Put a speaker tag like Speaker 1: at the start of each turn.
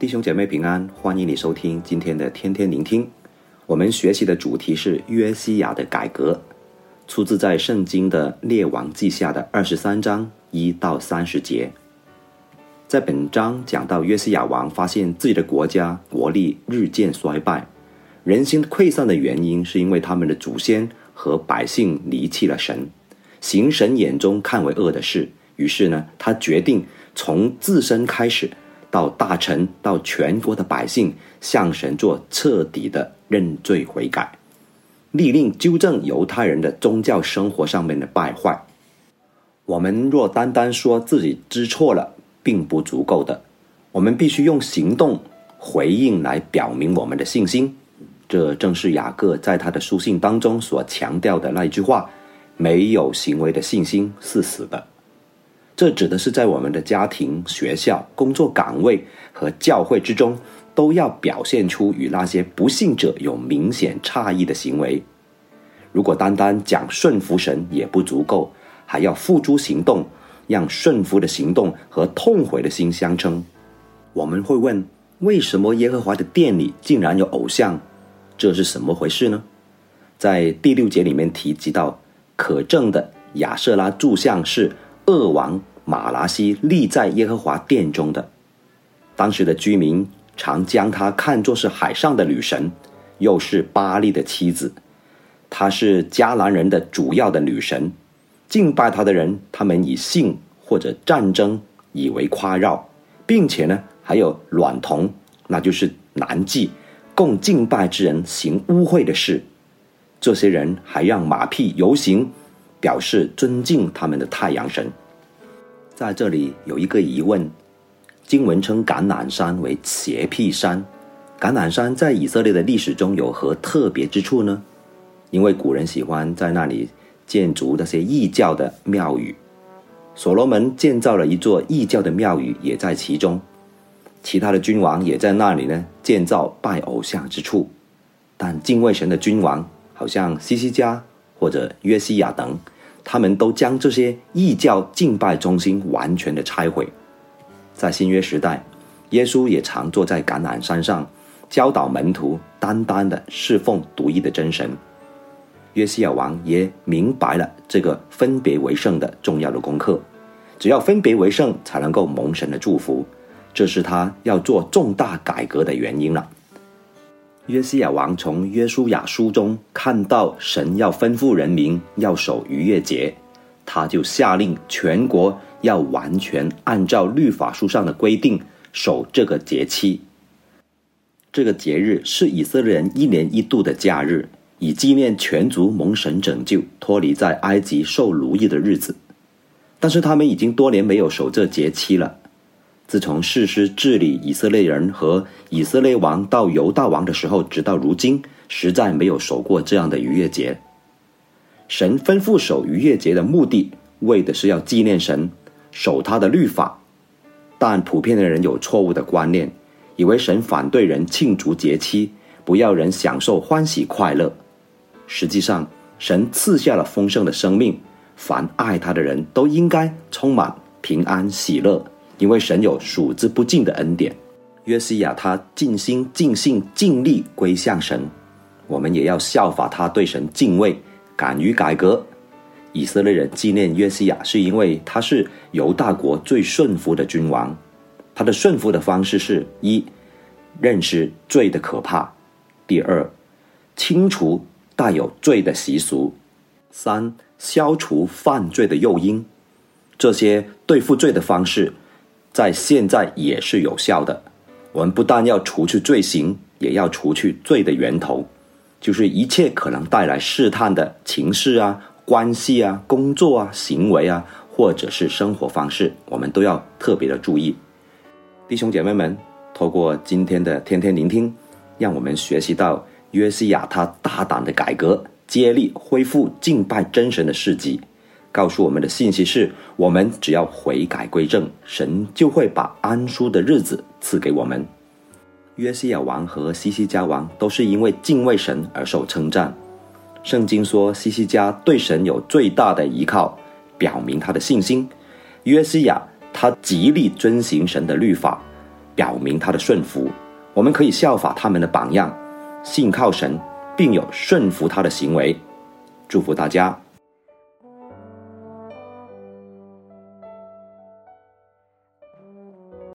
Speaker 1: 弟兄姐妹平安，欢迎你收听今天的天天聆听。我们学习的主题是约西亚的改革，出自在圣经的列王记下的二十三章一到三十节。在本章讲到约西亚王发现自己的国家国力日渐衰败，人心溃散的原因是因为他们的祖先和百姓离弃了神，行神眼中看为恶的事。于是呢，他决定从自身开始。到大臣，到全国的百姓，向神做彻底的认罪悔改，立令纠正犹太人的宗教生活上面的败坏。我们若单单说自己知错了，并不足够的，我们必须用行动回应来表明我们的信心。这正是雅各在他的书信当中所强调的那一句话：没有行为的信心是死的。这指的是在我们的家庭、学校、工作岗位和教会之中，都要表现出与那些不信者有明显差异的行为。如果单单讲顺服神也不足够，还要付诸行动，让顺服的行动和痛悔的心相称。我们会问：为什么耶和华的殿里竟然有偶像？这是什么回事呢？在第六节里面提及到，可证的亚瑟拉柱像是恶王。玛拉西立在耶和华殿中的，当时的居民常将他看作是海上的女神，又是巴力的妻子。她是迦南人的主要的女神，敬拜她的人，他们以性或者战争以为夸耀，并且呢，还有卵童，那就是男妓，供敬拜之人行污秽的事。这些人还让马匹游行，表示尊敬他们的太阳神。在这里有一个疑问：经文称橄榄山为邪僻山，橄榄山在以色列的历史中有何特别之处呢？因为古人喜欢在那里建筑那些异教的庙宇，所罗门建造了一座异教的庙宇，也在其中。其他的君王也在那里呢建造拜偶像之处，但敬畏神的君王，好像西西家或者约西亚等。他们都将这些异教敬拜中心完全的拆毁。在新约时代，耶稣也常坐在橄榄山上，教导门徒单单的侍奉独一的真神。约西亚王也明白了这个分别为圣的重要的功课，只要分别为圣，才能够蒙神的祝福，这是他要做重大改革的原因了。约西亚王从约书亚书中看到神要吩咐人民要守逾越节，他就下令全国要完全按照律法书上的规定守这个节期。这个节日是以色列人一年一度的假日，以纪念全族蒙神拯救、脱离在埃及受奴役的日子。但是他们已经多年没有守这节期了。自从士师治理以色列人和以色列王到犹大王的时候，直到如今，实在没有守过这样的逾越节。神吩咐守逾越节的目的，为的是要纪念神，守他的律法。但普遍的人有错误的观念，以为神反对人庆祝节期，不要人享受欢喜快乐。实际上，神赐下了丰盛的生命，凡爱他的人都应该充满平安喜乐。因为神有数之不尽的恩典，约西亚他尽心尽性尽力归向神，我们也要效法他对神敬畏，敢于改革。以色列人纪念约西亚，是因为他是犹大国最顺服的君王。他的顺服的方式是：一、认识罪的可怕；第二，清除带有罪的习俗；三、消除犯罪的诱因。这些对付罪的方式。在现在也是有效的。我们不但要除去罪行，也要除去罪的源头，就是一切可能带来试探的情势啊、关系啊、工作啊、行为啊，或者是生活方式，我们都要特别的注意。弟兄姐妹们，透过今天的天天聆听，让我们学习到约西亚他大胆的改革，接力恢复敬拜真神的事迹。告诉我们的信息是：我们只要悔改归正，神就会把安舒的日子赐给我们。约西亚王和西西家王都是因为敬畏神而受称赞。圣经说，西西家对神有最大的依靠，表明他的信心；约西亚他极力遵行神的律法，表明他的顺服。我们可以效法他们的榜样，信靠神，并有顺服他的行为。祝福大家。